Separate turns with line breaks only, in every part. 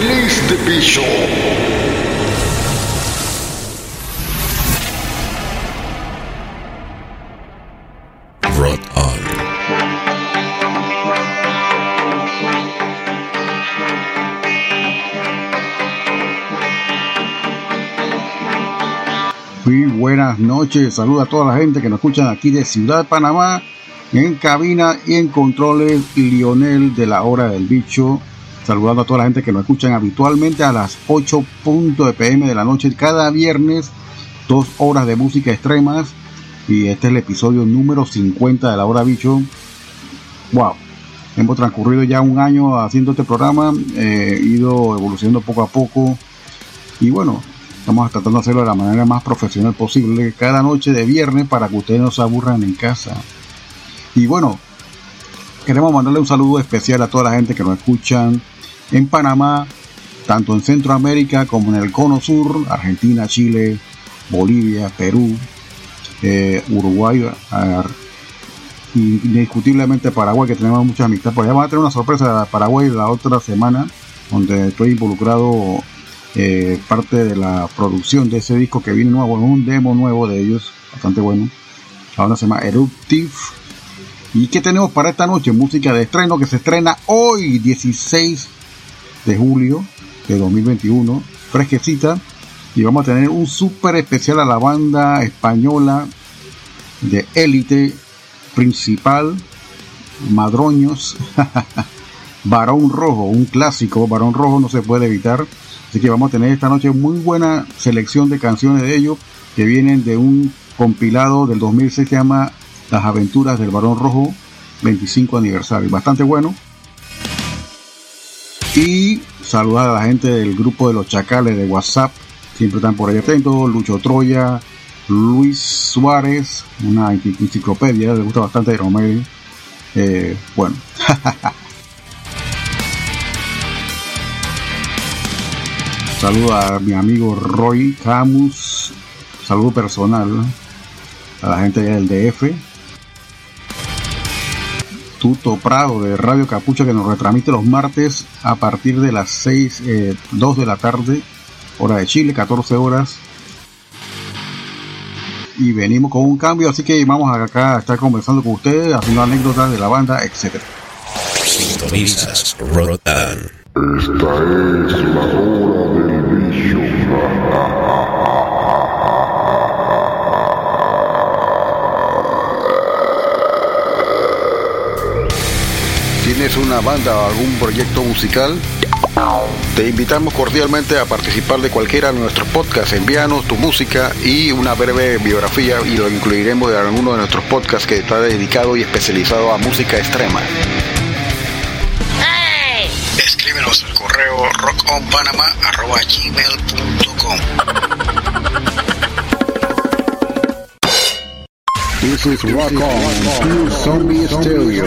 Release the Bishop. Muy buenas noches, saluda a toda la gente que nos escuchan aquí de Ciudad Panamá, en cabina y en controles Lionel de la hora del bicho, saludando a toda la gente que nos escuchan habitualmente a las 8 pm de la noche cada viernes, dos horas de música extremas y este es el episodio número 50 de la hora bicho. Wow, hemos transcurrido ya un año haciendo este programa, eh, ido evolucionando poco a poco y bueno, Estamos tratando de hacerlo de la manera más profesional posible cada noche de viernes para que ustedes no se aburran en casa. Y bueno, queremos mandarle un saludo especial a toda la gente que nos escuchan en Panamá, tanto en Centroamérica como en el Cono Sur, Argentina, Chile, Bolivia, Perú, eh, Uruguay, y indiscutiblemente Paraguay, que tenemos mucha amistad. Por allá vamos a tener una sorpresa de Paraguay la otra semana, donde estoy involucrado eh, parte de la producción de ese disco que viene nuevo, un demo nuevo de ellos, bastante bueno. Ahora se llama Eruptive. ¿Y qué tenemos para esta noche? Música de estreno que se estrena hoy, 16 de julio de 2021, fresquecita. Y vamos a tener un súper especial a la banda española de élite principal, Madroños, Barón Rojo, un clásico, Barón Rojo no se puede evitar. Así que vamos a tener esta noche muy buena selección de canciones de ellos que vienen de un compilado del 2006 que se llama Las aventuras del Barón Rojo 25 aniversario. Bastante bueno. Y saludar a la gente del grupo de los chacales de WhatsApp. Siempre están por ahí atentos. Lucho Troya, Luis Suárez, una enci- enciclopedia, le gusta bastante Romero. Eh, bueno, Saludo a mi amigo Roy Camus. Saludo personal a la gente del DF. Tuto Prado de Radio Capucha que nos retransmite los martes a partir de las 6, eh, 2 de la tarde, hora de Chile, 14 horas. Y venimos con un cambio, así que vamos acá a estar conversando con ustedes, haciendo anécdotas de la banda, etcétera.
Sintonizas Rotan.
Esta es la hora del bicho.
¿Tienes una banda o algún proyecto musical? Te invitamos cordialmente a participar de cualquiera de nuestros podcasts. Envíanos tu música y una breve biografía y lo incluiremos en alguno de nuestros podcasts que está dedicado y especializado a música extrema. Escríbenos al correo rockonpanama.gmail.com
This is Rock On, Zombie Stereo.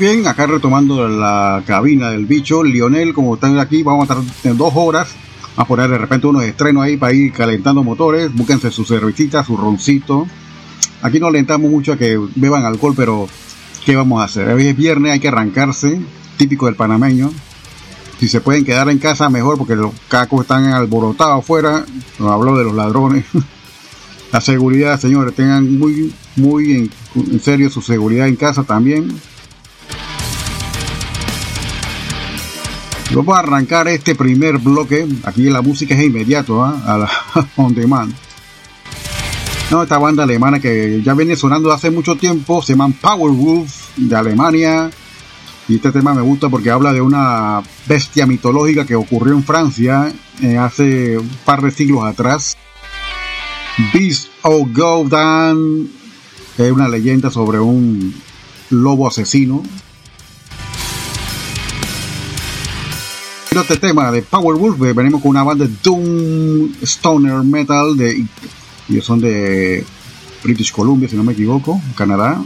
Bien, acá retomando la cabina del bicho, Lionel, como están aquí, vamos a estar en dos horas. A poner de repente unos estrenos ahí para ir calentando motores. Búsquense su cervecita, su roncito. Aquí no alentamos mucho a que beban alcohol, pero ¿qué vamos a hacer? Hoy es viernes, hay que arrancarse, típico del panameño. Si se pueden quedar en casa, mejor, porque los cacos están alborotados afuera. No hablo de los ladrones. La seguridad, señores, tengan muy, muy en serio su seguridad en casa también. Vamos a arrancar este primer bloque. Aquí la música es inmediato, ¿ah? a on demand. No, esta banda alemana que ya viene sonando hace mucho tiempo, se llaman Powerwolf de Alemania. Y este tema me gusta porque habla de una bestia mitológica que ocurrió en Francia eh, hace un par de siglos atrás. Beast of Gaudan es una leyenda sobre un lobo asesino. Este tema de Powerwolf, eh, venimos con una banda de Doom Stoner Metal de ellos son de British Columbia, si no me equivoco, Canadá.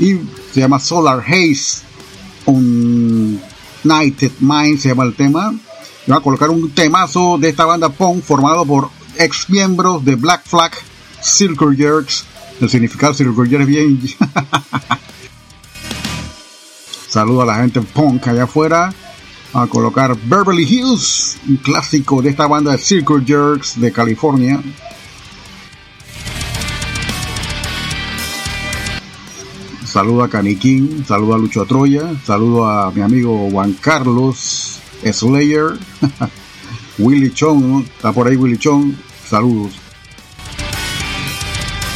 Y se llama Solar Haze, United Mind se llama el tema. Y va a colocar un temazo de esta banda punk formado por ex miembros de Black Flag, Circle Jerks. El significado Circle Jerks bien. Saludo a la gente punk allá afuera a colocar Beverly Hills, un clásico de esta banda de Circle Jerks de California. Saludo a Caniquín, saludo a Lucho Troya, saludo a mi amigo Juan Carlos Slayer, Willy Chong, ¿no? está por ahí Willy Chong, saludos.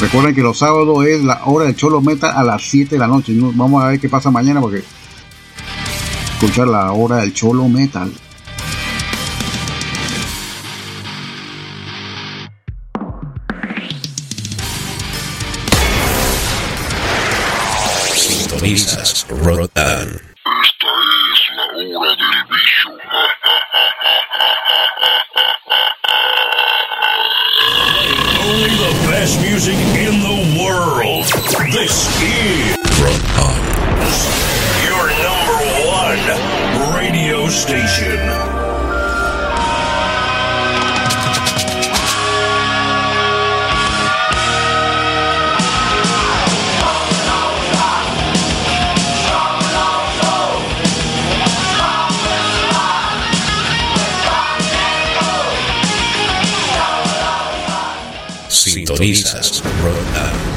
Recuerden que los sábados es la hora de Cholo Meta a las 7 de la noche. Vamos a ver qué pasa mañana porque escuchar la hora del Cholo Metal.
Sintonizas Rotan.
Esta es la hora del bicho.
station.
Sintonizas Rotan.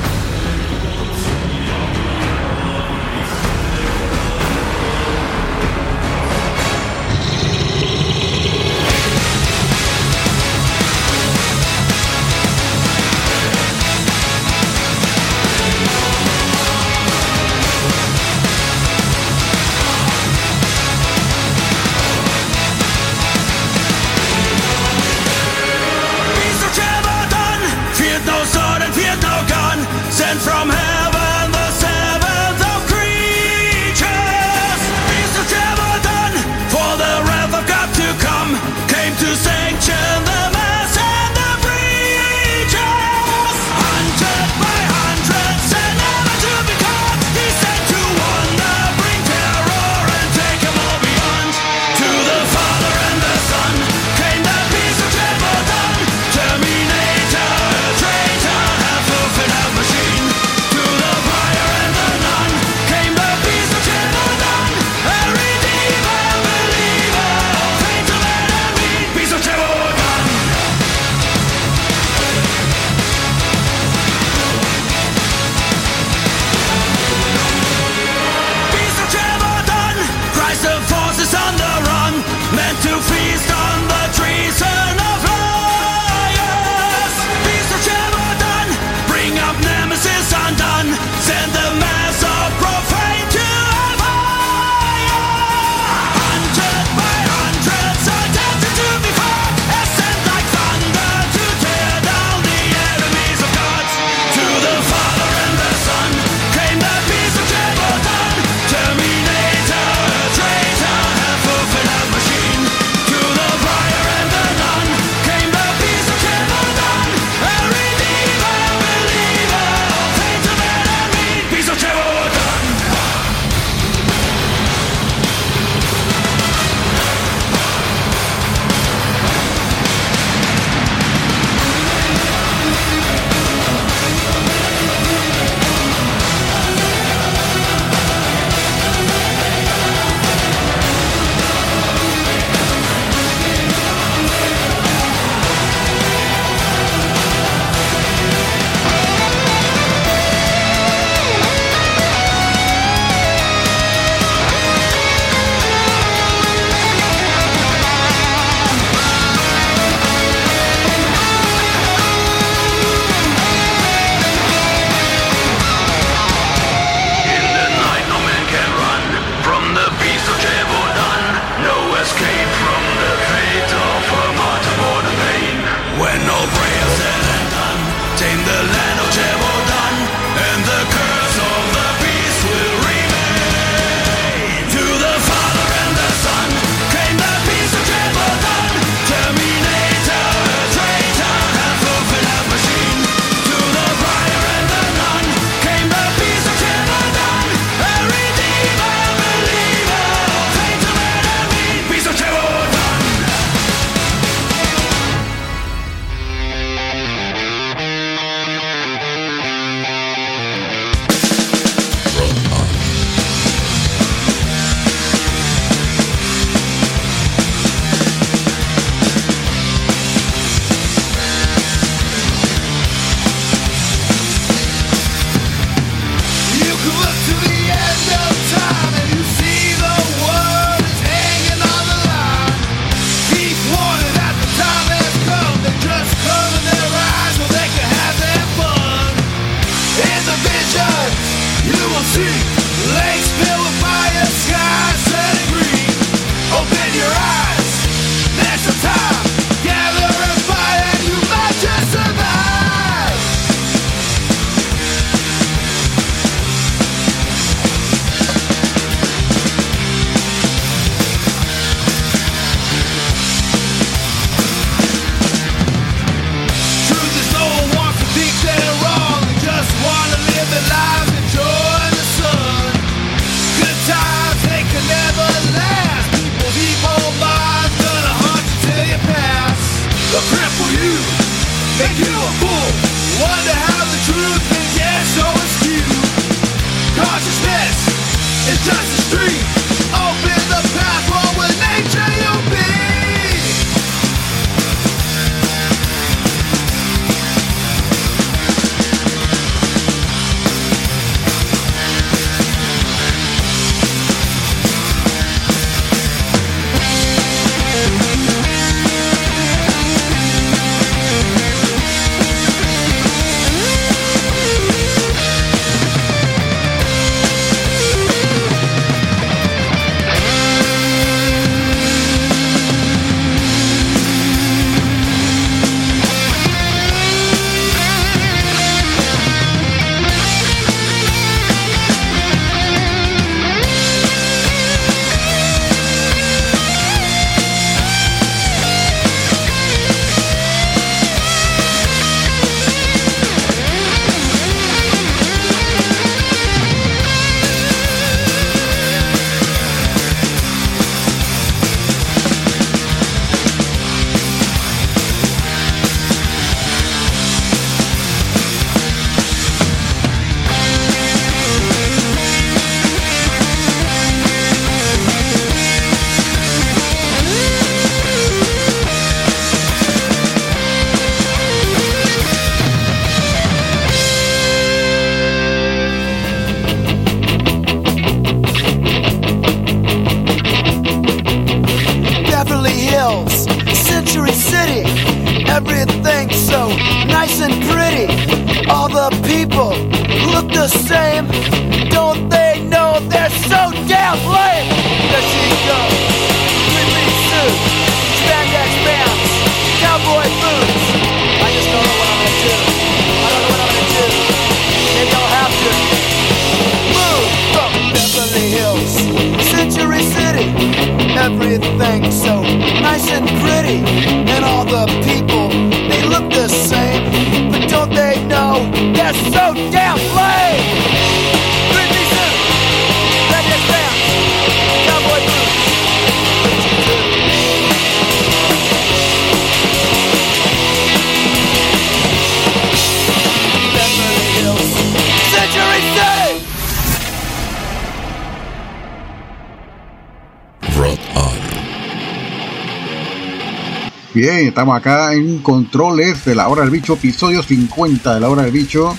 Estamos acá en controles de la hora del bicho, episodio 50 de la hora del bicho,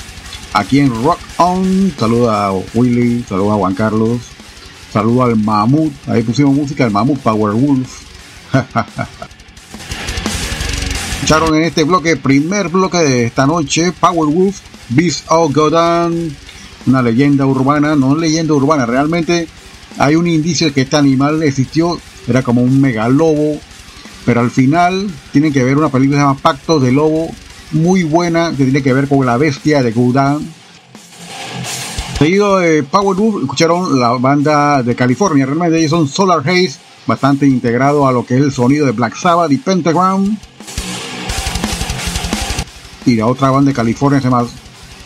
aquí en Rock On. Saluda a Willy, saluda a Juan Carlos, saluda al Mamut. Ahí pusimos música del Mamut Power Wolf. Escucharon en este bloque, primer bloque de esta noche, Power Wolf, Beast of Godan, una leyenda urbana, no leyenda urbana, realmente hay un indicio de que este animal existió, era como un megalobo, pero al final tienen que ver una película que se llama Pacto de Lobo, muy buena, que tiene que ver con la bestia de Goudan. Seguido de Power escucharon la banda de California, realmente ellos son Solar Haze, bastante integrado a lo que es el sonido de Black Sabbath y Pentagram. Y la otra banda de California se llama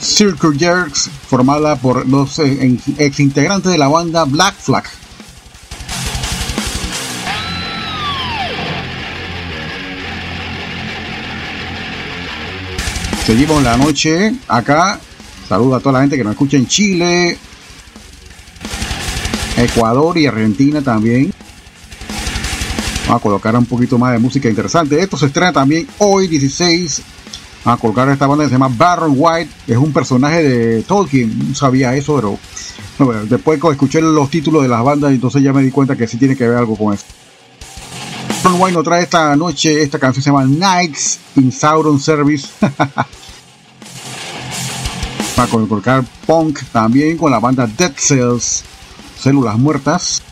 Circle Jerks, formada por dos ex integrantes de la banda Black Flag. Seguimos la noche acá. Saludo a toda la gente que nos escucha en Chile, Ecuador y Argentina también. Vamos a colocar un poquito más de música interesante. Esto se estrena también hoy 16. Vamos a colocar esta banda que se llama Baron White. Es un personaje de Tolkien. No sabía eso, pero después cuando escuché los títulos de las bandas, entonces ya me di cuenta que sí tiene que ver algo con eso. Baron White nos trae esta noche, esta canción se llama Nights in Sauron Service. Para colocar punk también con la banda Dead Cells, Células Muertas.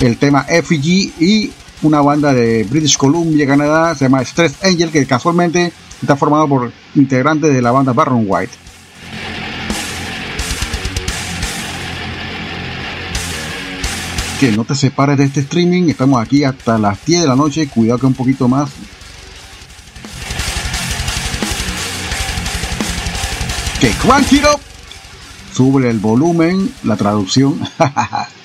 El tema Effigy y una banda de British Columbia, Canadá, se llama Stress Angel, que casualmente está formado por integrantes de la banda Baron White. Que no te separes de este streaming, estamos aquí hasta las 10 de la noche, cuidado que un poquito más. que Crunchyroll sube el volumen, la traducción.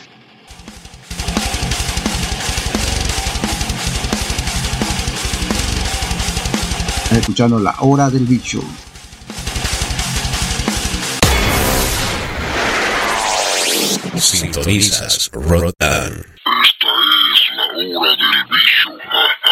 escuchando La Hora del Bicho.
Sintonizas Rotan.
Esta es la Hora del Bicho.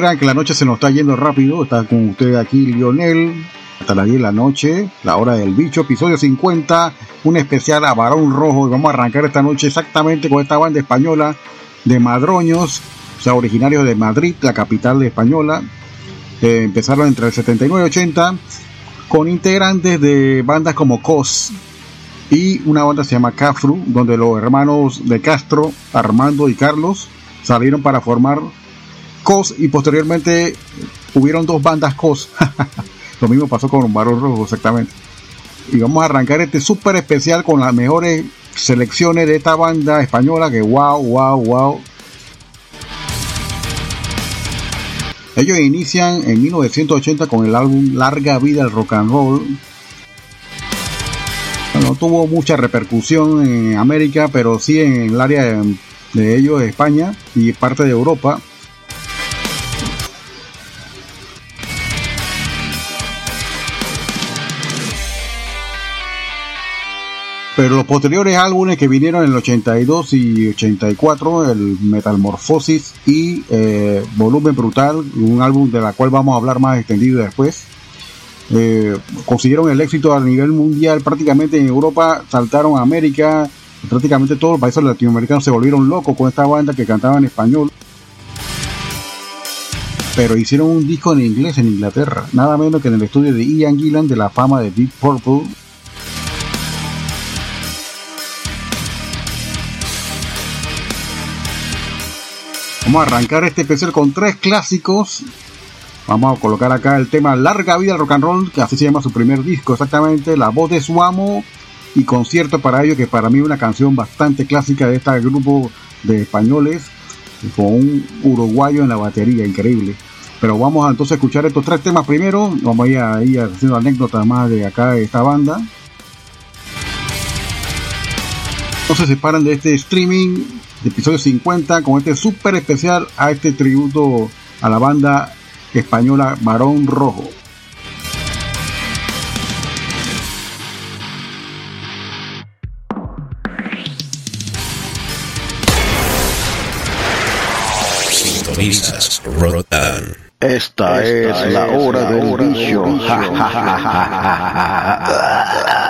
que la noche se nos está yendo rápido. Está con ustedes aquí Lionel. Hasta las 10 de la noche, la hora del bicho, episodio 50, un especial a Barón Rojo. Vamos a arrancar esta noche exactamente con esta banda española de Madroños, o sea, originarios de Madrid, la capital de española. Eh, empezaron entre el 79 y 80 con integrantes de bandas como COS y una banda se llama Cafru, donde los hermanos de Castro, Armando y Carlos salieron para formar COS y posteriormente hubieron dos bandas COS. Lo mismo pasó con Barón Rojo exactamente. Y vamos a arrancar este súper especial con las mejores selecciones de esta banda española que wow, wow, wow. Ellos inician en 1980 con el álbum Larga Vida el Rock and Roll. No tuvo mucha repercusión en América, pero sí en el área de ellos, España y parte de Europa. Pero los posteriores álbumes que vinieron en el 82 y 84, el Metamorfosis y eh, Volumen Brutal, un álbum de la cual vamos a hablar más extendido después, eh, consiguieron el éxito a nivel mundial. Prácticamente en Europa saltaron a América, prácticamente todos los países latinoamericanos se volvieron locos con esta banda que cantaba en español. Pero hicieron un disco en inglés en Inglaterra, nada menos que en el estudio de Ian Gillan de la fama de Deep Purple Vamos a arrancar este especial con tres clásicos. Vamos a colocar acá el tema Larga Vida Rock and Roll, que así se llama su primer disco, exactamente, La voz de su amo y concierto para ello, que para mí es una canción bastante clásica de este grupo de españoles, con un uruguayo en la batería, increíble. Pero vamos a entonces escuchar estos tres temas primero, vamos a ir, a ir haciendo anécdotas más de acá de esta banda. No se separan de este streaming episodio 50 con este súper especial a este tributo a la banda española Barón Rojo.
Sintonizas Rotan.
Esta, Esta es, es, la hora la del hora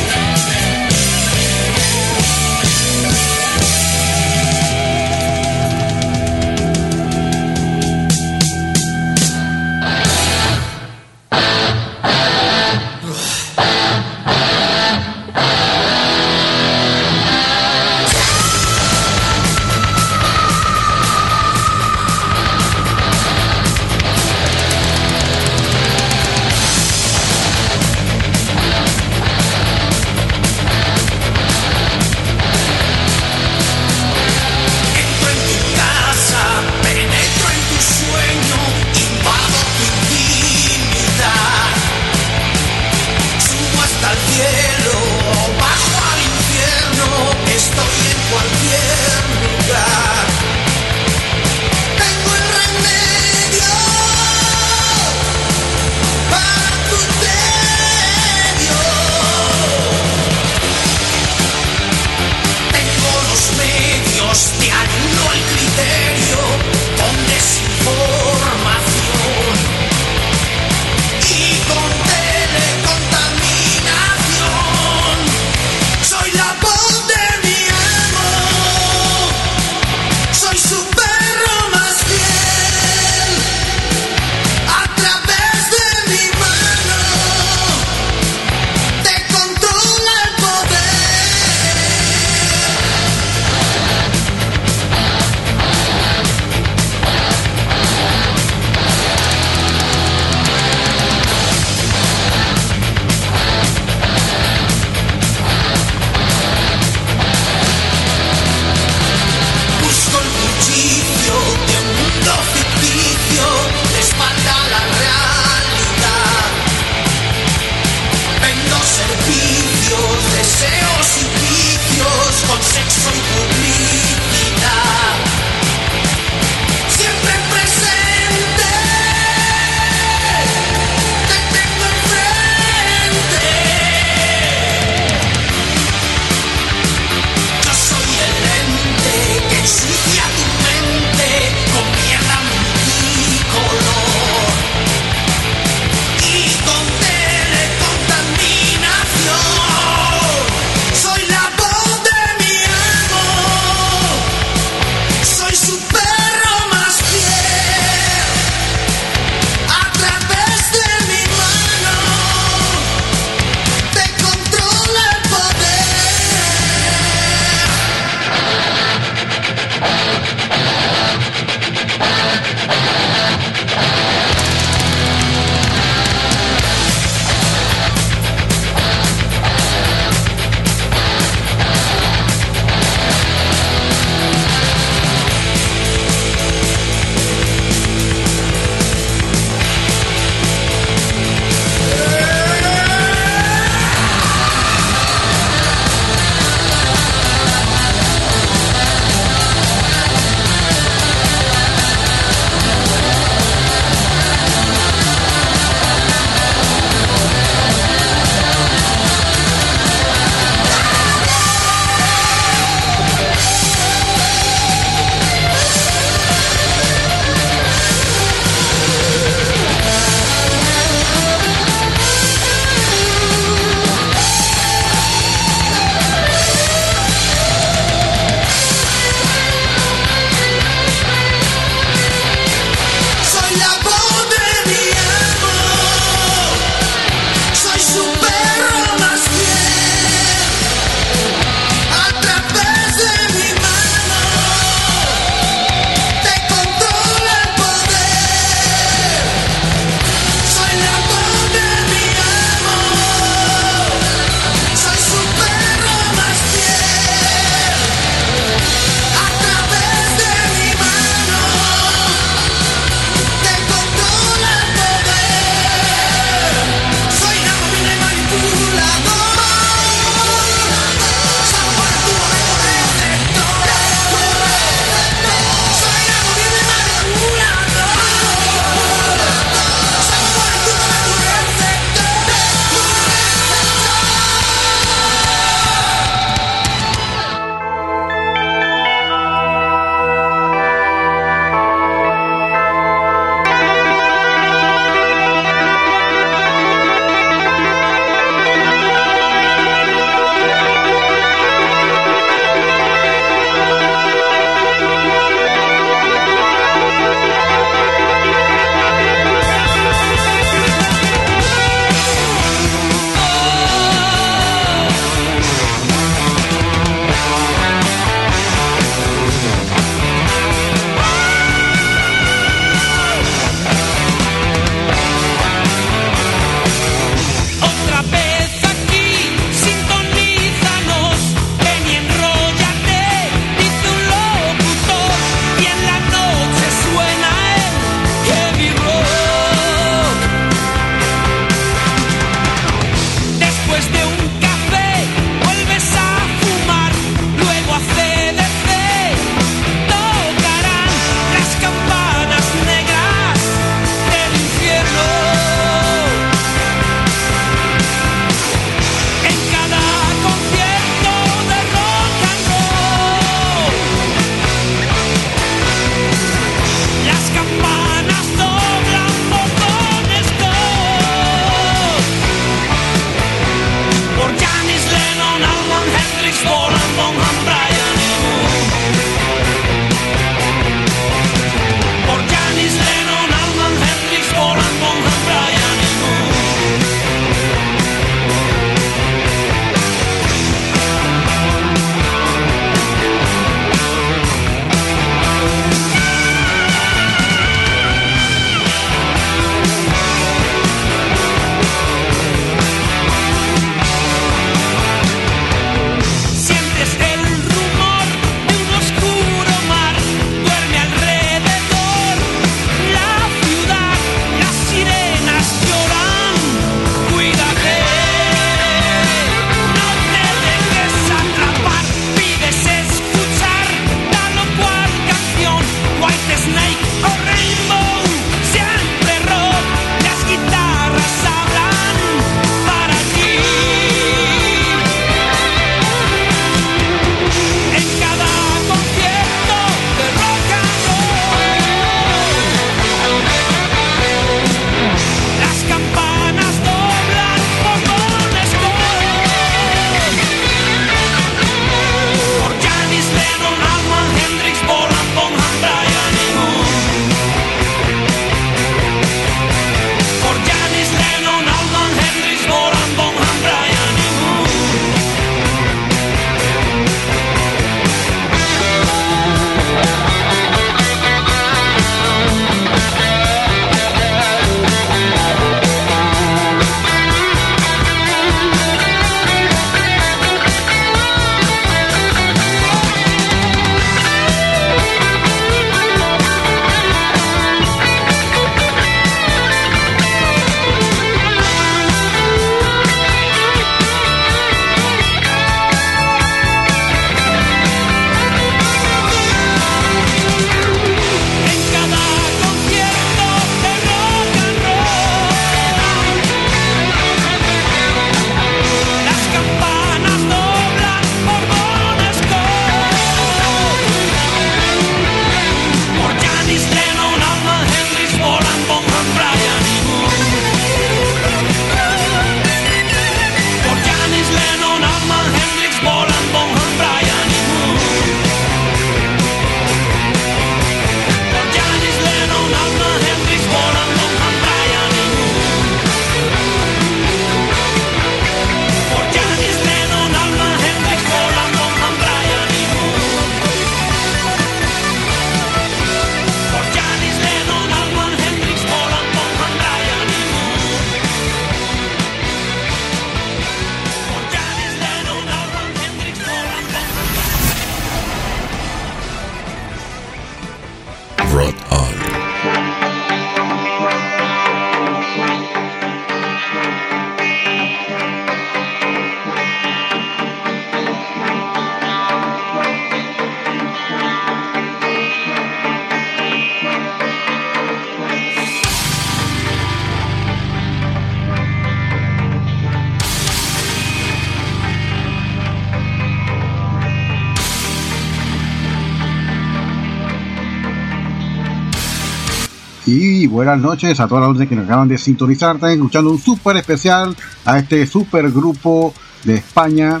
buenas noches a todas las gente que nos acaban de sintonizar. Están escuchando un súper especial a este super grupo de España,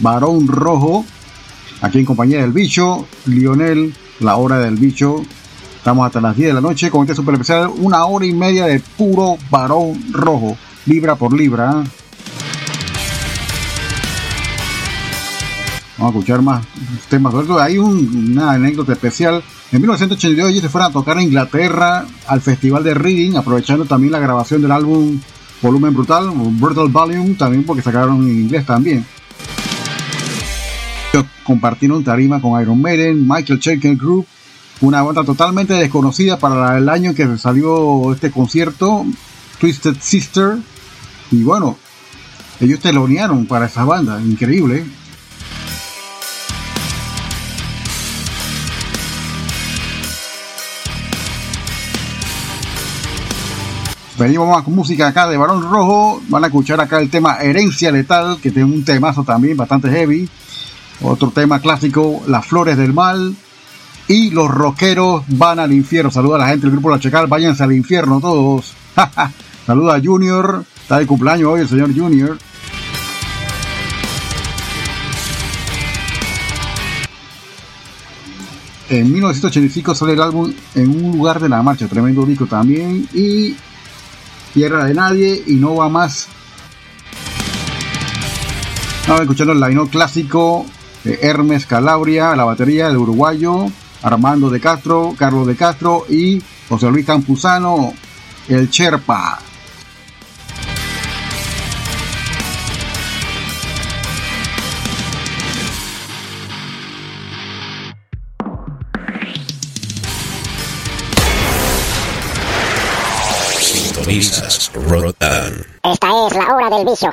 Varón Rojo, aquí en compañía del bicho, Lionel, la hora del bicho. Estamos hasta las 10 de la noche con este super especial, una hora y media de puro Varón Rojo, libra por libra. Vamos a escuchar más temas. Hay una anécdota especial en 1982 ellos se fueron a tocar a Inglaterra al Festival de Reading, aprovechando también la grabación del álbum Volumen Brutal, Brutal Volume, también porque sacaron en inglés también. Compartieron tarima con Iron Maiden, Michael Schenker Group, una banda totalmente desconocida para el año en que salió este concierto, Twisted Sister. Y bueno, ellos telonearon para esa banda, increíble. Venimos más con música acá de Barón Rojo. Van a escuchar acá el tema Herencia Letal, que tiene un temazo también bastante heavy. Otro tema clásico, Las Flores del Mal. Y los rockeros van al infierno. Saluda a la gente del grupo La Checal. Váyanse al infierno todos. Saluda a Junior. Está de cumpleaños hoy el señor Junior. En 1985 sale el álbum En un lugar de la marcha, tremendo disco también. Y Tierra de Nadie y no va más. Estamos escuchando el line clásico de Hermes Calabria, la batería del uruguayo, Armando de Castro, Carlos de Castro y José Luis Campuzano, el Cherpa.
Esta es
la hora del vicio.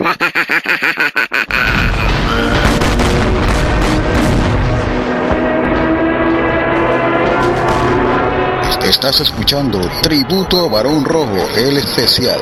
Estás escuchando Tributo a Varón Rojo, el especial.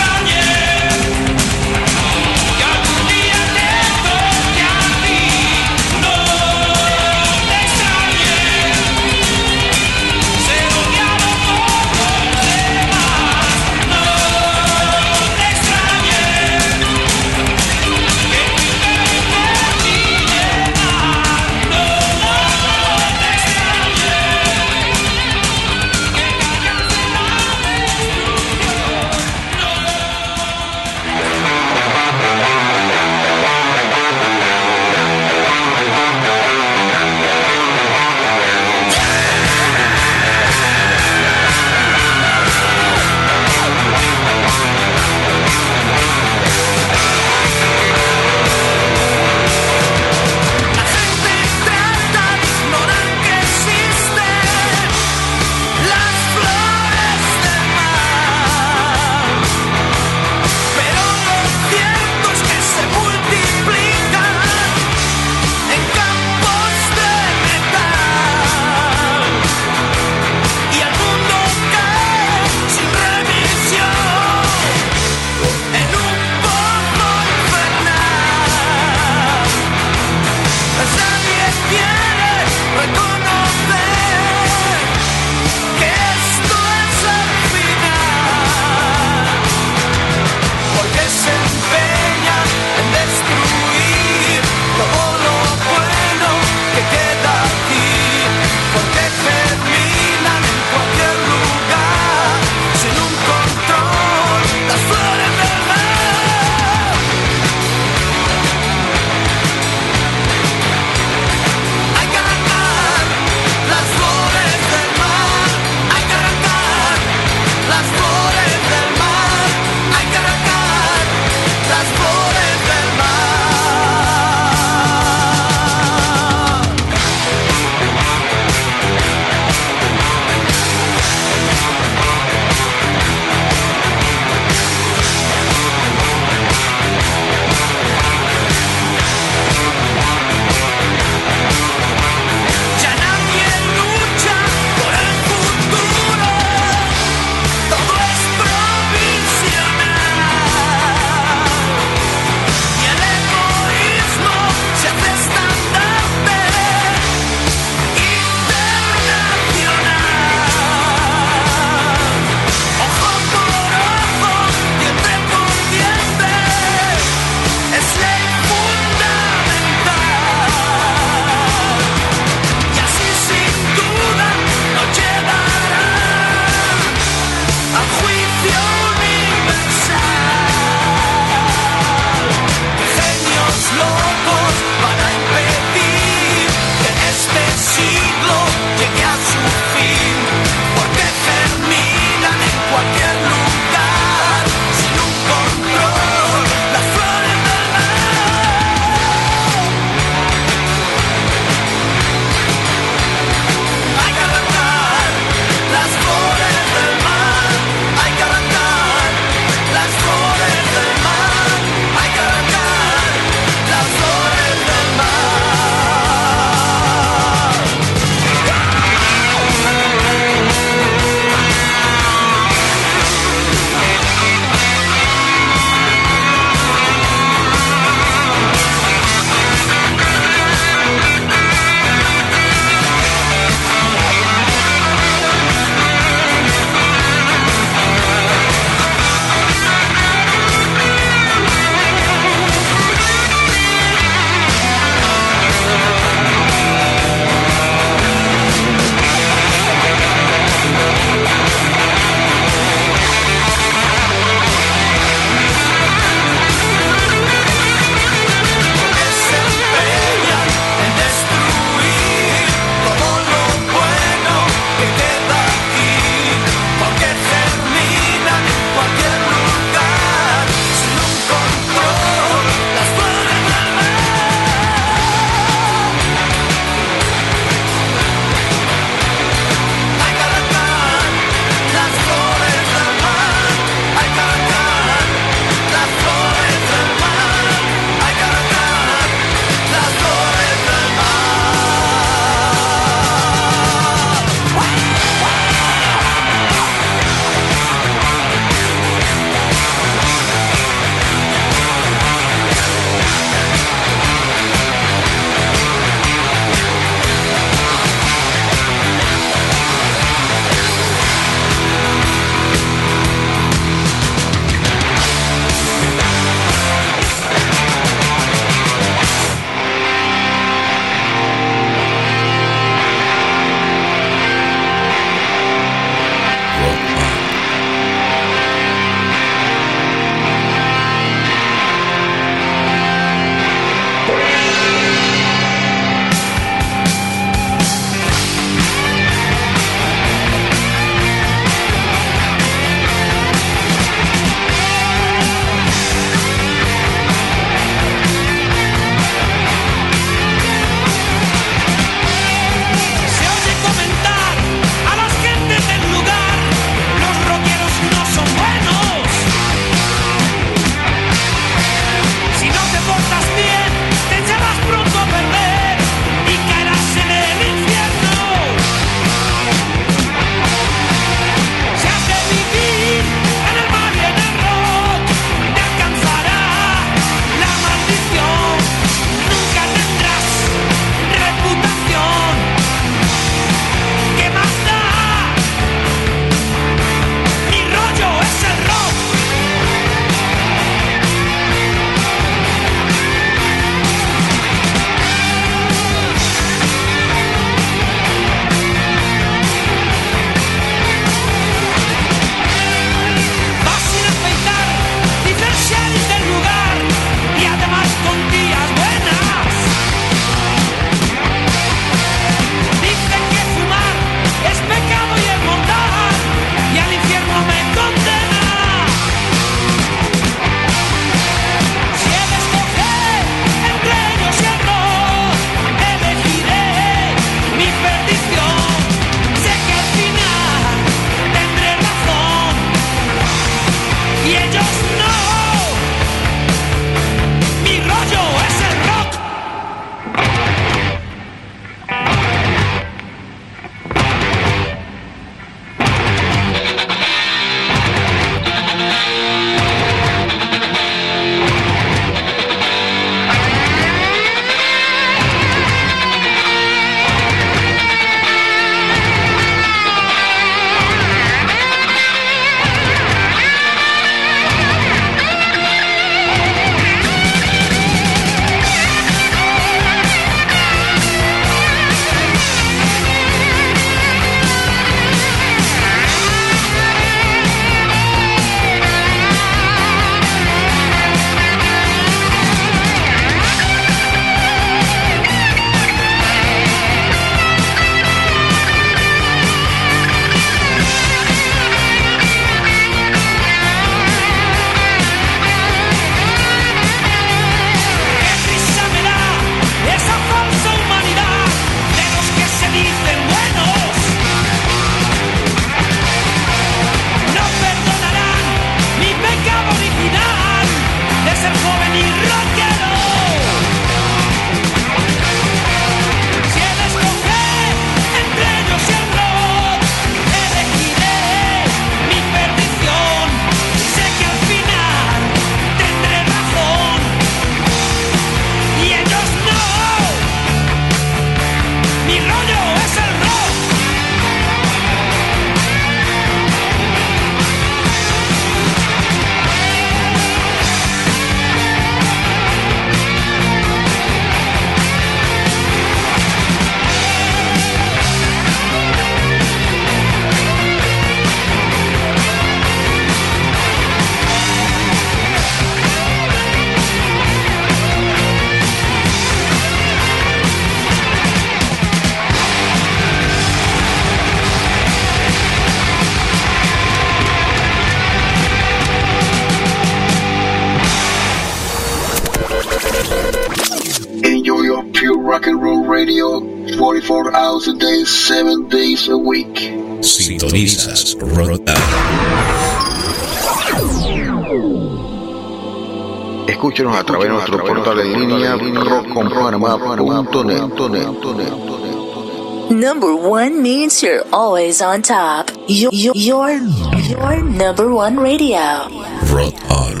Escúchenos a través de nuestro portal en línea rockconpanamá.net.
Number one means you're always on top. Your, your, your, your number one radio.
Rock on.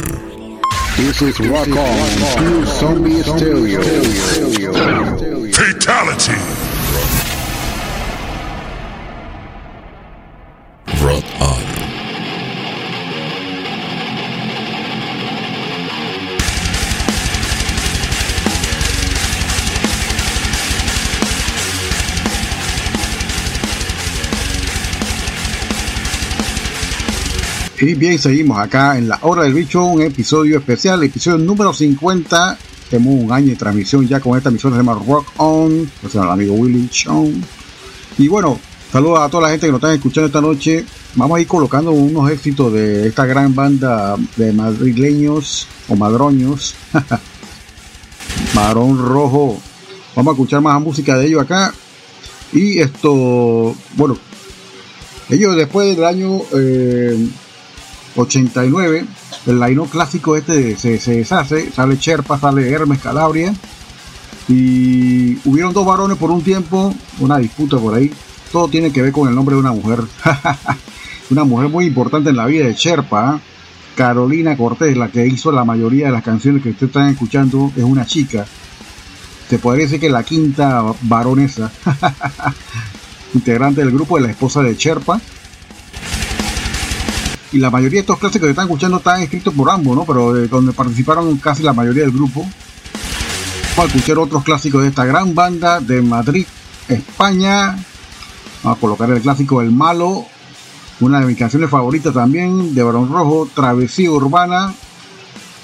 This is Rock On, Zombie Stereo. Y bien, seguimos acá en la hora del bicho, un episodio especial, episodio número 50. Tenemos un año de transmisión ya con esta emisión, se llama Rock On, o el amigo Willy Show. Y bueno, saludos a toda la gente que nos está escuchando esta noche. Vamos a ir colocando unos éxitos de esta gran banda de madrileños o madroños. Marón Rojo. Vamos a escuchar más música de ellos acá. Y esto, bueno, ellos después del año eh, 89, el line clásico este se, se deshace, sale Cherpa, sale Hermes Calabria. Y hubieron dos varones por un tiempo, una disputa por ahí. Todo tiene que ver con el nombre de una mujer. una mujer muy importante en la vida de Cherpa. ¿eh? Carolina Cortés, la que hizo la mayoría de las canciones que ustedes están escuchando, es una chica. Se podría decir que la quinta varonesa. integrante del grupo de la esposa de Cherpa. Y la mayoría de estos clásicos que están escuchando están escritos por ambos, ¿no? Pero de donde participaron casi la mayoría del grupo. Vamos a escuchar otros clásicos de esta gran banda de Madrid, España. Vamos a colocar el clásico El Malo. Una de mis canciones favoritas también, de Barón Rojo, Travesía Urbana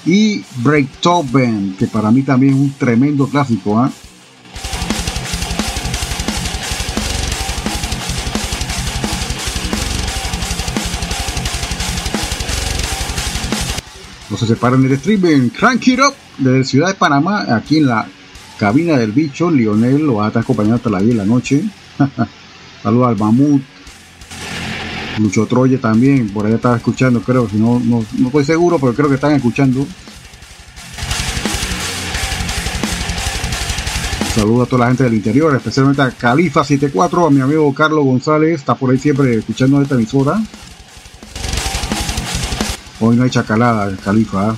y Break Top Band, que para mí también es un tremendo clásico. ¿eh? Se separan del streaming. Crank It Up desde Ciudad de Panamá, aquí en la cabina del bicho. Lionel lo va a estar acompañando hasta las 10 de la noche. Saludos al Mamut. Lucho Troye también, por ahí estaba escuchando, creo, si no, no, no estoy seguro, pero creo que están escuchando. Saludos a toda la gente del interior, especialmente a Califa74, a mi amigo Carlos González, está por ahí siempre escuchando esta emisora. Hoy no hay chacalada, Califa. ¿eh?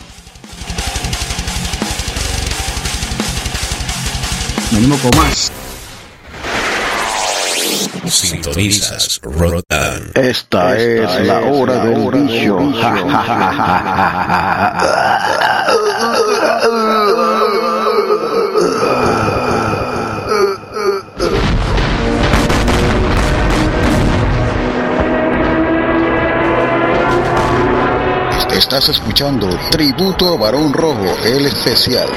Venimos con más.
Sintonizas Rotan.
Esta, es, la hora del bicho. Estás escuchando Tributo a Barón Rojo, el especial.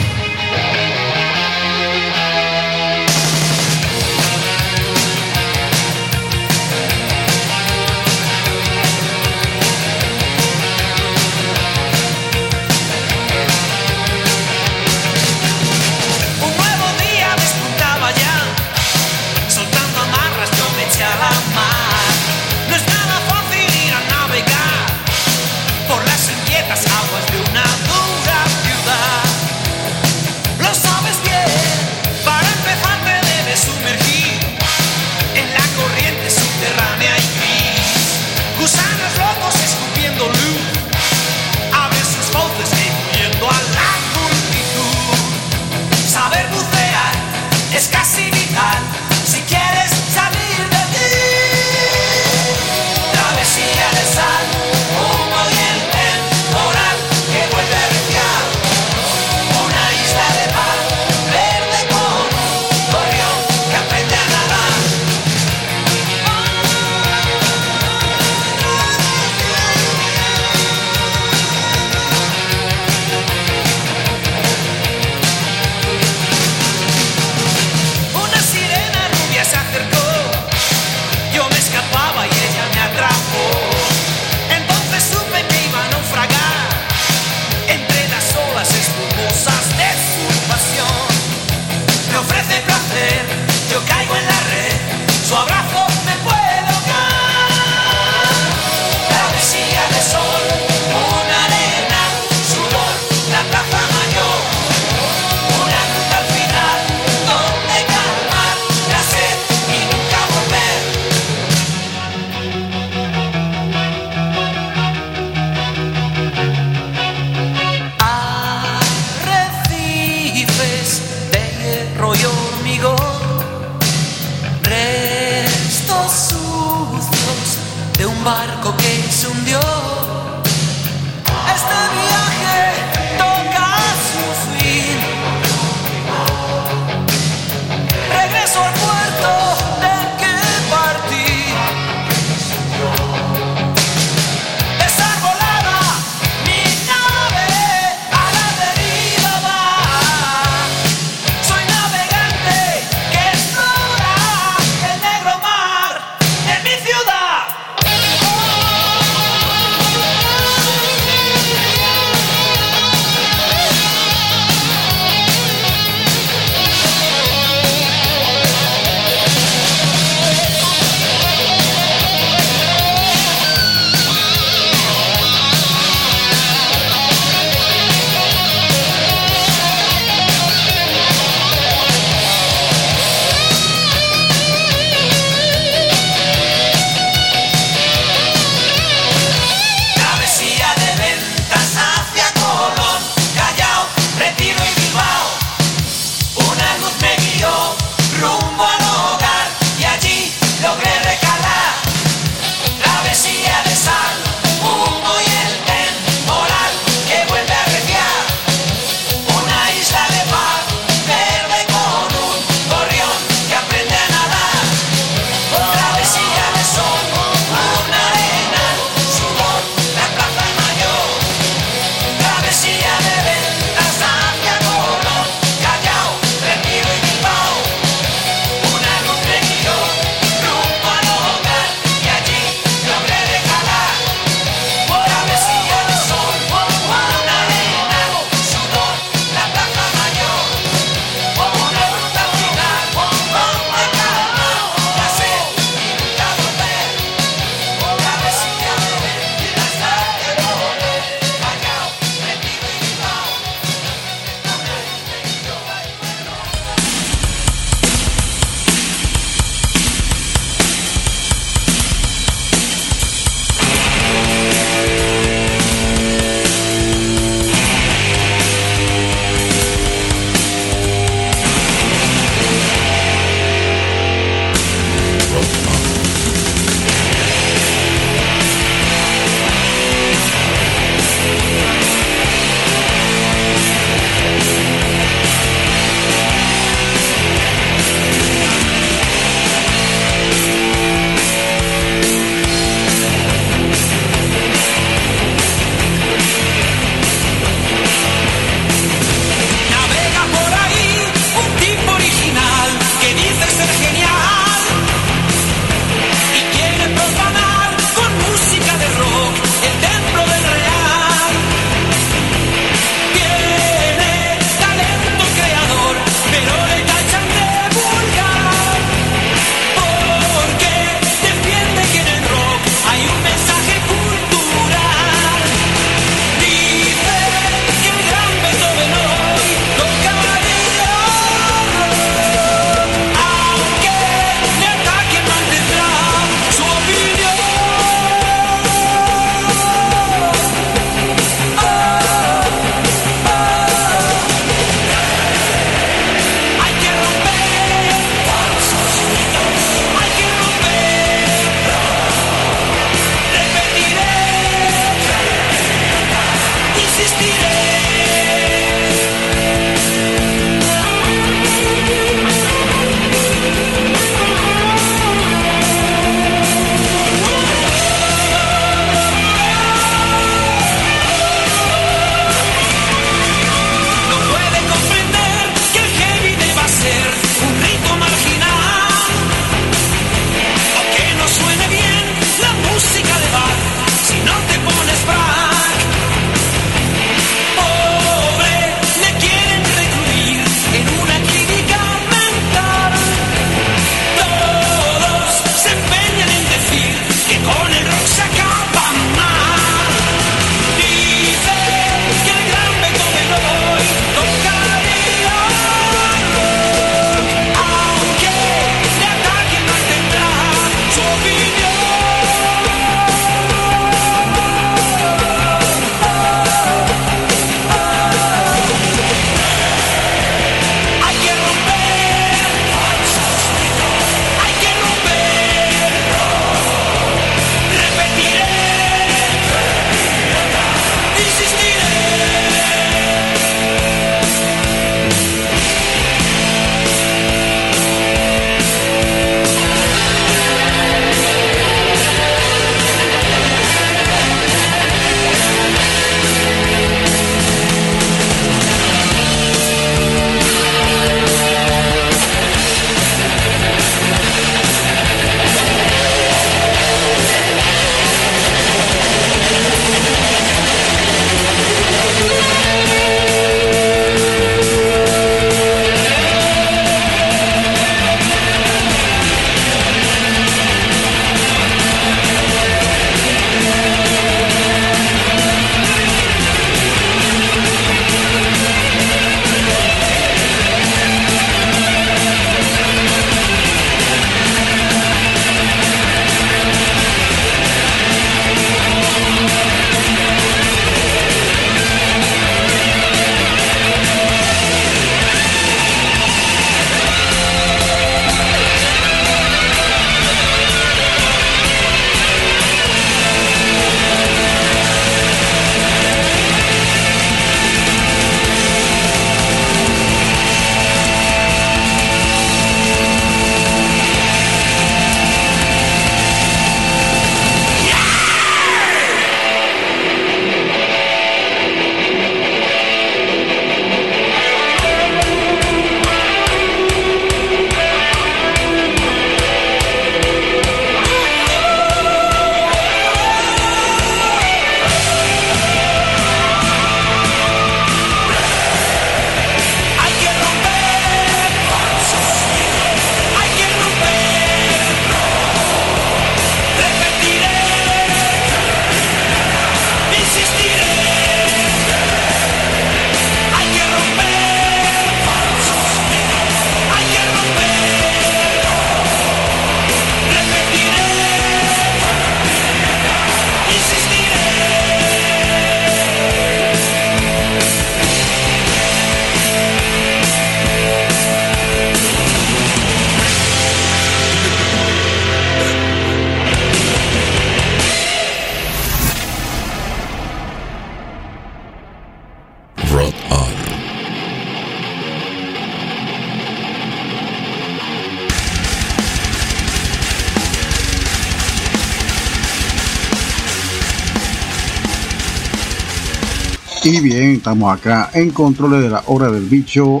Bien, estamos acá en controles de la hora del bicho,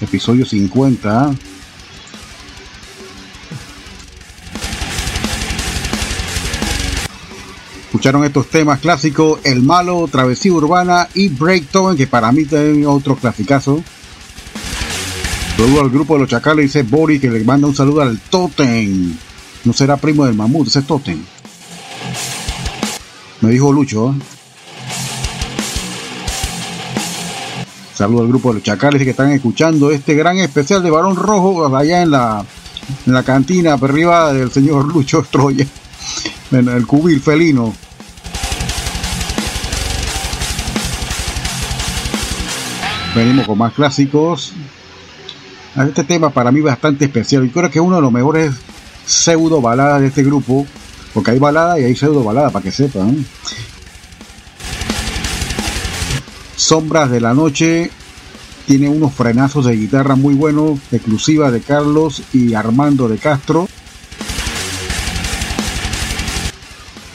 episodio 50. Escucharon estos temas clásicos, El Malo, Travesía Urbana y Breakdown, que para mí también otro clasicazo. Saludo al grupo de los chacales, dice Boris, que le manda un saludo al Totem. No será primo del mamut, ese Totem. Me dijo Lucho. ¿eh? Saludos al grupo de los chacales que están escuchando este gran especial de Barón Rojo allá en la, la cantina privada del señor Lucho Troya, en el cubil felino. Venimos con más clásicos. Este tema para mí bastante especial. y creo que es uno de los mejores pseudo baladas de este grupo. Porque hay balada y hay pseudo balada, para que sepan. Sombras de la Noche tiene unos frenazos de guitarra muy buenos, exclusiva de Carlos y Armando de Castro.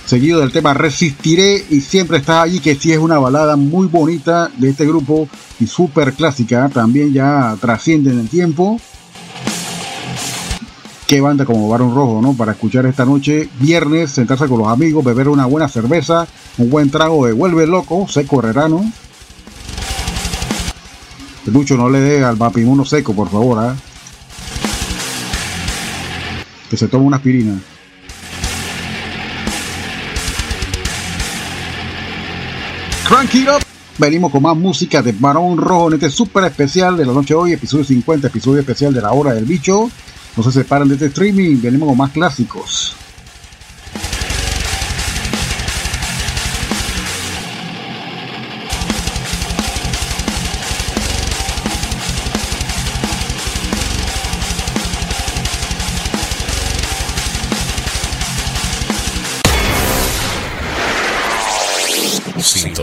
Seguido del tema Resistiré y siempre estás allí, que sí es una balada muy bonita de este grupo y súper clásica, también ya trasciende en el tiempo. Qué banda como Barón Rojo, ¿no? Para escuchar esta noche, viernes, sentarse con los amigos, beber una buena cerveza, un buen trago de Vuelve Loco, seco herrerano Lucho, no le dé al vapimuno seco, por favor, ¿ah? Que se tome una aspirina. Crank it up. Venimos con más música de Barón Rojo en este super especial de la noche de hoy, episodio 50, episodio especial de la hora del bicho. No se separen de este streaming, venimos con más clásicos.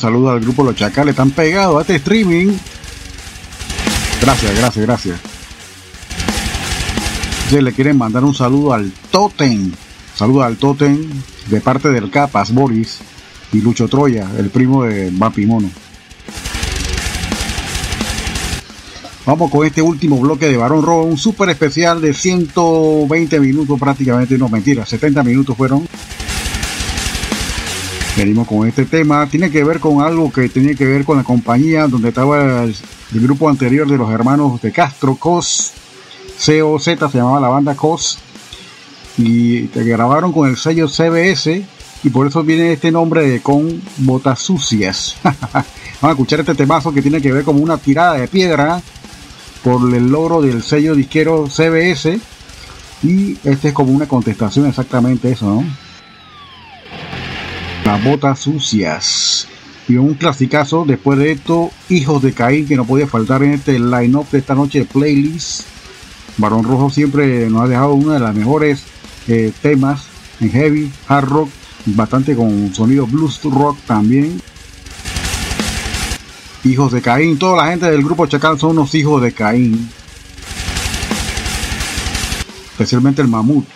Saludos al grupo Los Chacales, están pegados a este streaming. Gracias, gracias, gracias. Si le quieren mandar un saludo al Totem. Saludos al Totem de parte del Capas, Boris y Lucho Troya, el primo de Mono. Vamos con este último bloque de Barón Rojo, un súper especial de 120 minutos prácticamente, no mentira, 70 minutos fueron. Venimos con este tema, tiene que ver con algo que tenía que ver con la compañía donde estaba el, grupo anterior de los hermanos de Castro, COS, COZ se llamaba la banda COS, y que grabaron con el sello CBS, y por eso viene este nombre de Con Botas Sucias. Vamos a escuchar este temazo que tiene que ver como una tirada de piedra por el logro del sello disquero CBS, y este es como una contestación exactamente eso, ¿no? Las botas sucias. Y un clasicazo después de esto, Hijos de Caín, que no podía faltar en este line-up de esta noche de playlist. Barón Rojo siempre nos ha dejado uno de los mejores eh, temas en heavy, hard rock, bastante con sonido blues rock también. Hijos de Caín, toda la gente del grupo Chacal son unos hijos de Caín. Especialmente el mamut.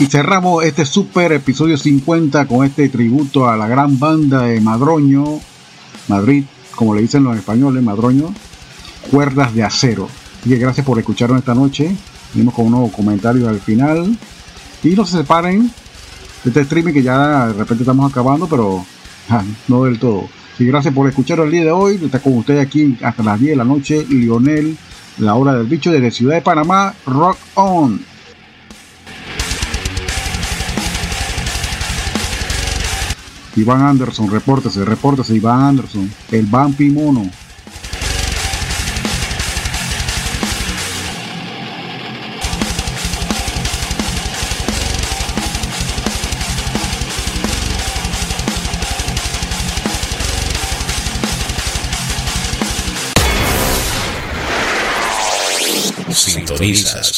Y cerramos este super episodio 50 con este tributo a la gran banda de Madroño, Madrid, como le dicen los españoles, Madroño, Cuerdas de Acero. Y gracias por escucharnos esta noche. Venimos con unos comentarios al final. Y no se separen de este streaming que ya de repente estamos acabando, pero no del todo. Y gracias por escuchar el día de hoy. Está con ustedes aquí hasta las 10 de la noche. Lionel, la hora del bicho desde Ciudad de Panamá. Rock on. Iván Anderson, repórtese, repórtese, Iván Anderson, el Vampi Mono.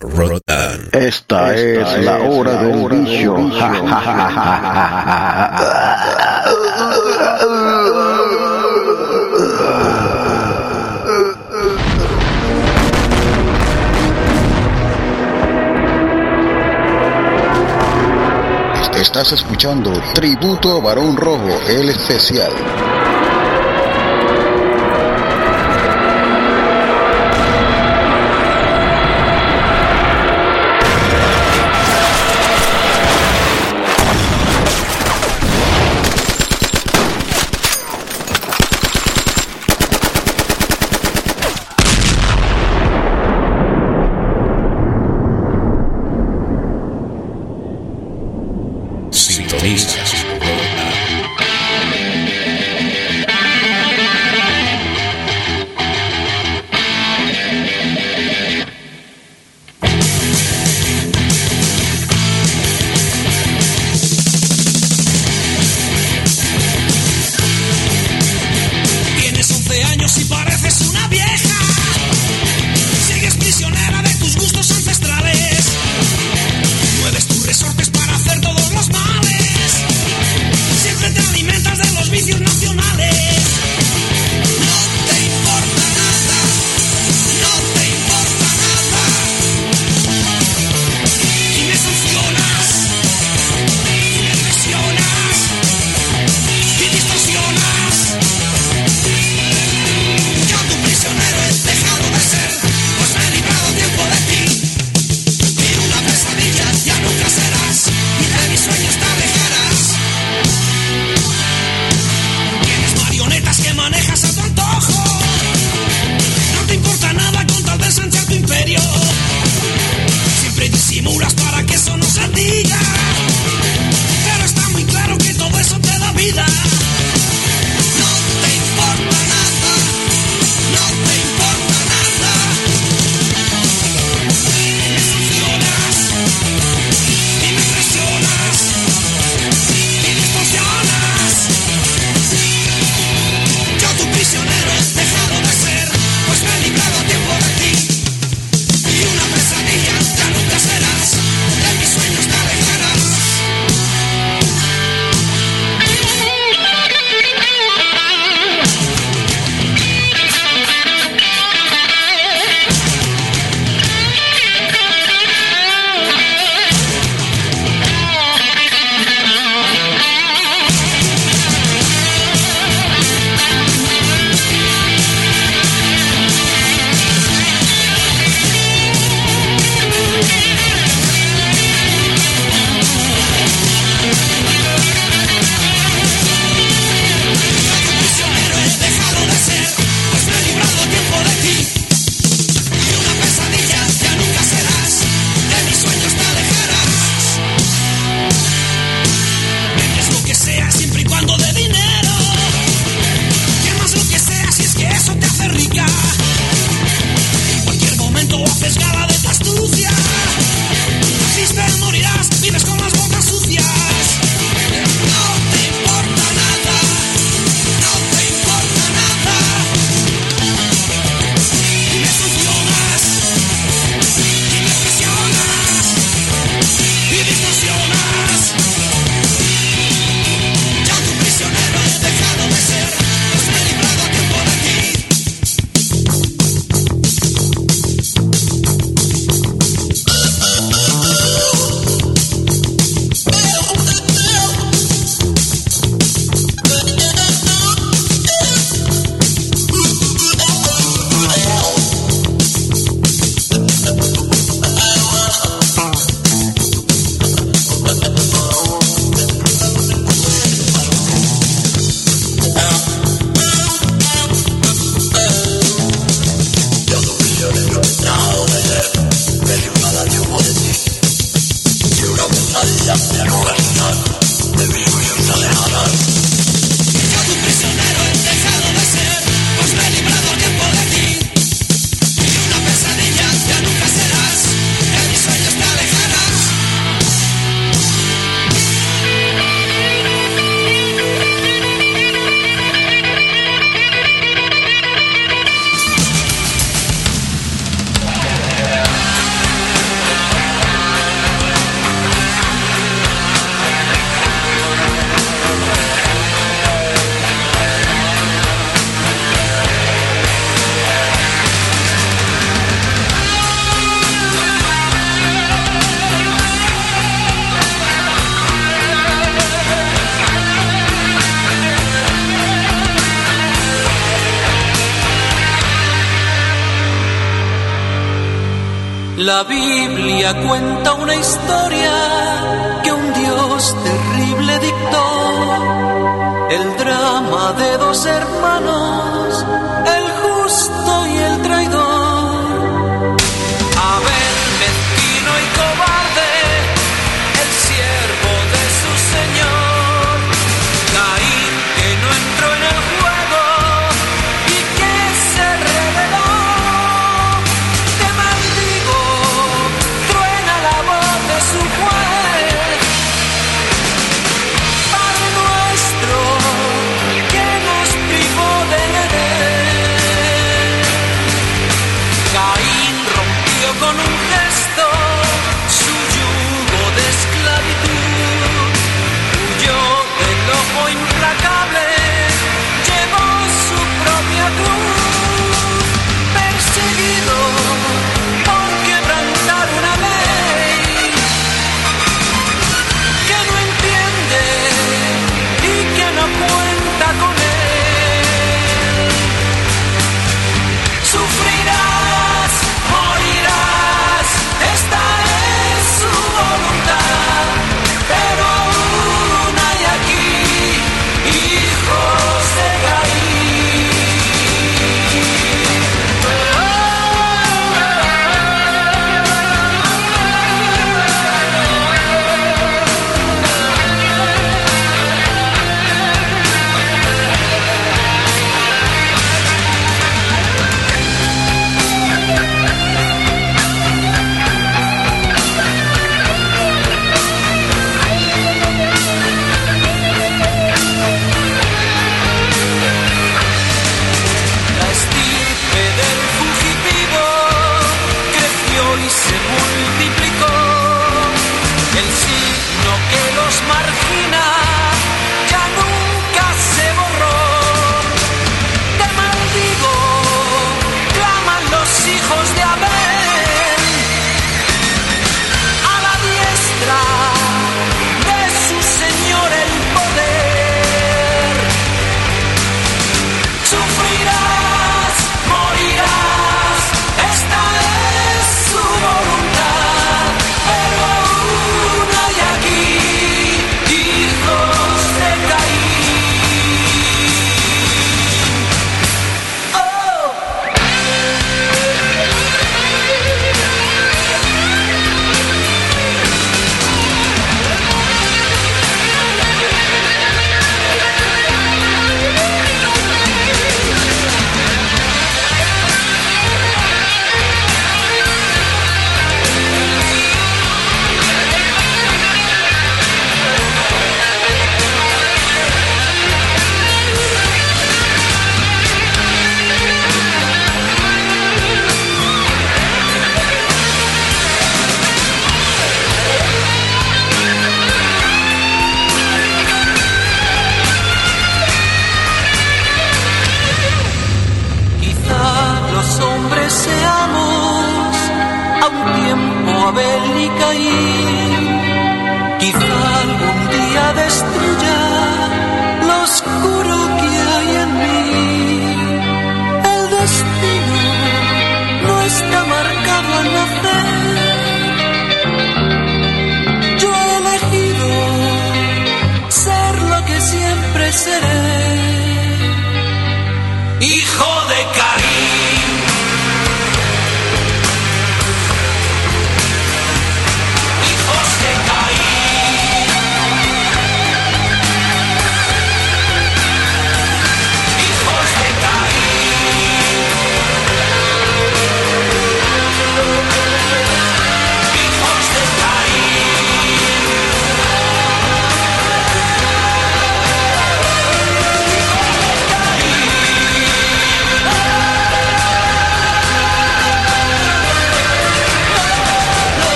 Rotan.
Esta, es, la hora del bicho. Estás escuchando Tributo a Barón Rojo, el especial.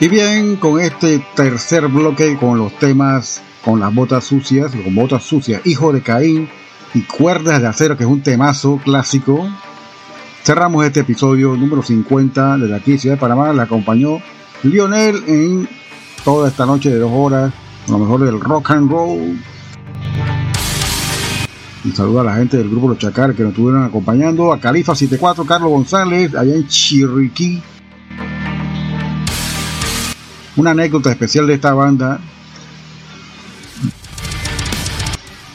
Y
bien, con este tercer bloque, con los temas, con las botas sucias, con botas sucias, Hijo de Caín y Cuerdas de Acero, que es un temazo clásico, cerramos este episodio número 50 de la aquí Ciudad de Panamá. Le acompañó Lionel en toda esta noche de dos horas, con lo mejor del rock and roll. Un saludo a la gente del grupo Los Chacar que nos estuvieron acompañando, a Califa 74, Carlos González, allá en Chiriquí. Una anécdota especial de esta banda.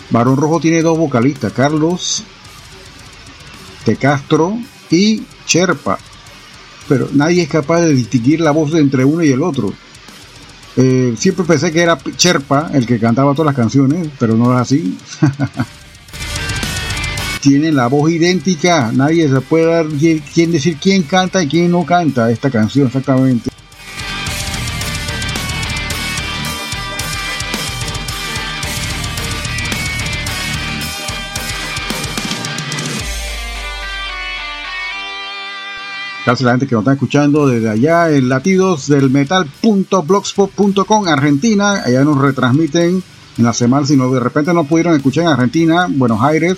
Barón Rojo tiene dos vocalistas, Carlos de Castro y Cherpa. Pero nadie es capaz de distinguir la voz entre uno y el otro. Eh, siempre pensé que era Cherpa el que cantaba todas las canciones, pero no es así. Tienen la voz idéntica, nadie se puede dar quién decir quién canta y quién no canta esta canción exactamente. Gracias la gente que nos está escuchando desde allá en latidos del Argentina. Allá nos retransmiten en la semana. Si no, de repente no pudieron escuchar en Argentina, Buenos Aires,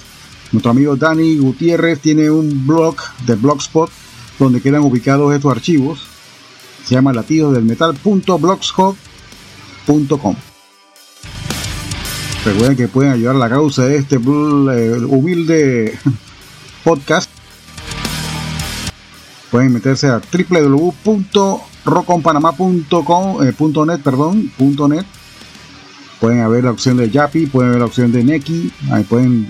nuestro amigo Dani Gutiérrez tiene un blog de Blogspot donde quedan ubicados estos archivos. Se llama latidos del metal.blogspot.com. Recuerden que pueden ayudar a la causa de este eh, humilde podcast pueden meterse a www.roconpanamá.com.net, eh, perdón, .net. Pueden ver la opción de Yapi, pueden ver la opción de Neki, ahí pueden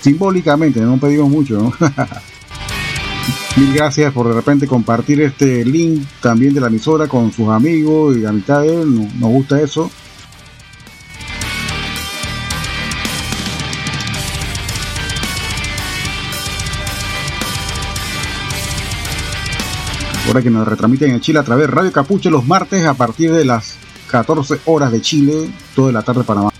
simbólicamente, no pedimos mucho. Mil gracias por de repente compartir este link también de la emisora con sus amigos y amistades, nos gusta eso. Ahora que nos retransmiten en Chile a través de Radio Capuche los martes a partir de las 14 horas de Chile, toda la tarde Panamá.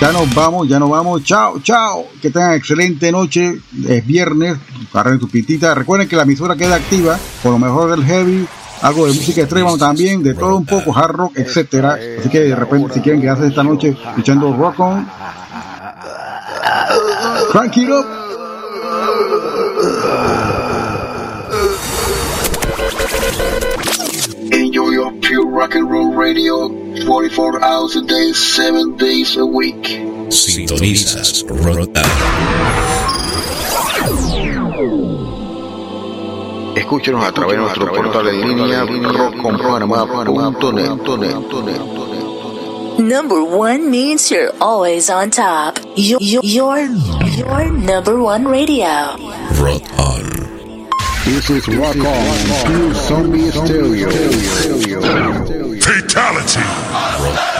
Ya nos vamos, ya nos vamos. Chao, chao. Que tengan excelente noche. Es viernes. Agarren tu pitita. Recuerden que la emisora queda activa con lo mejor del heavy, algo de música extrema también, de todo un poco, hard rock, etcétera. Así que de repente, si quieren quedarse esta noche escuchando rock on, crank it up.
Pure rock and roll radio 44 hours a day, 7 days a week.
Sintonizas Rotan.
Escúchenos a través de nuestro portal en línea rockconpanamá.net.
Number one means you're always on top. Your, your, your number one radio.
Rock on.
This is Rock On, Zombie Stereo.
Fatality.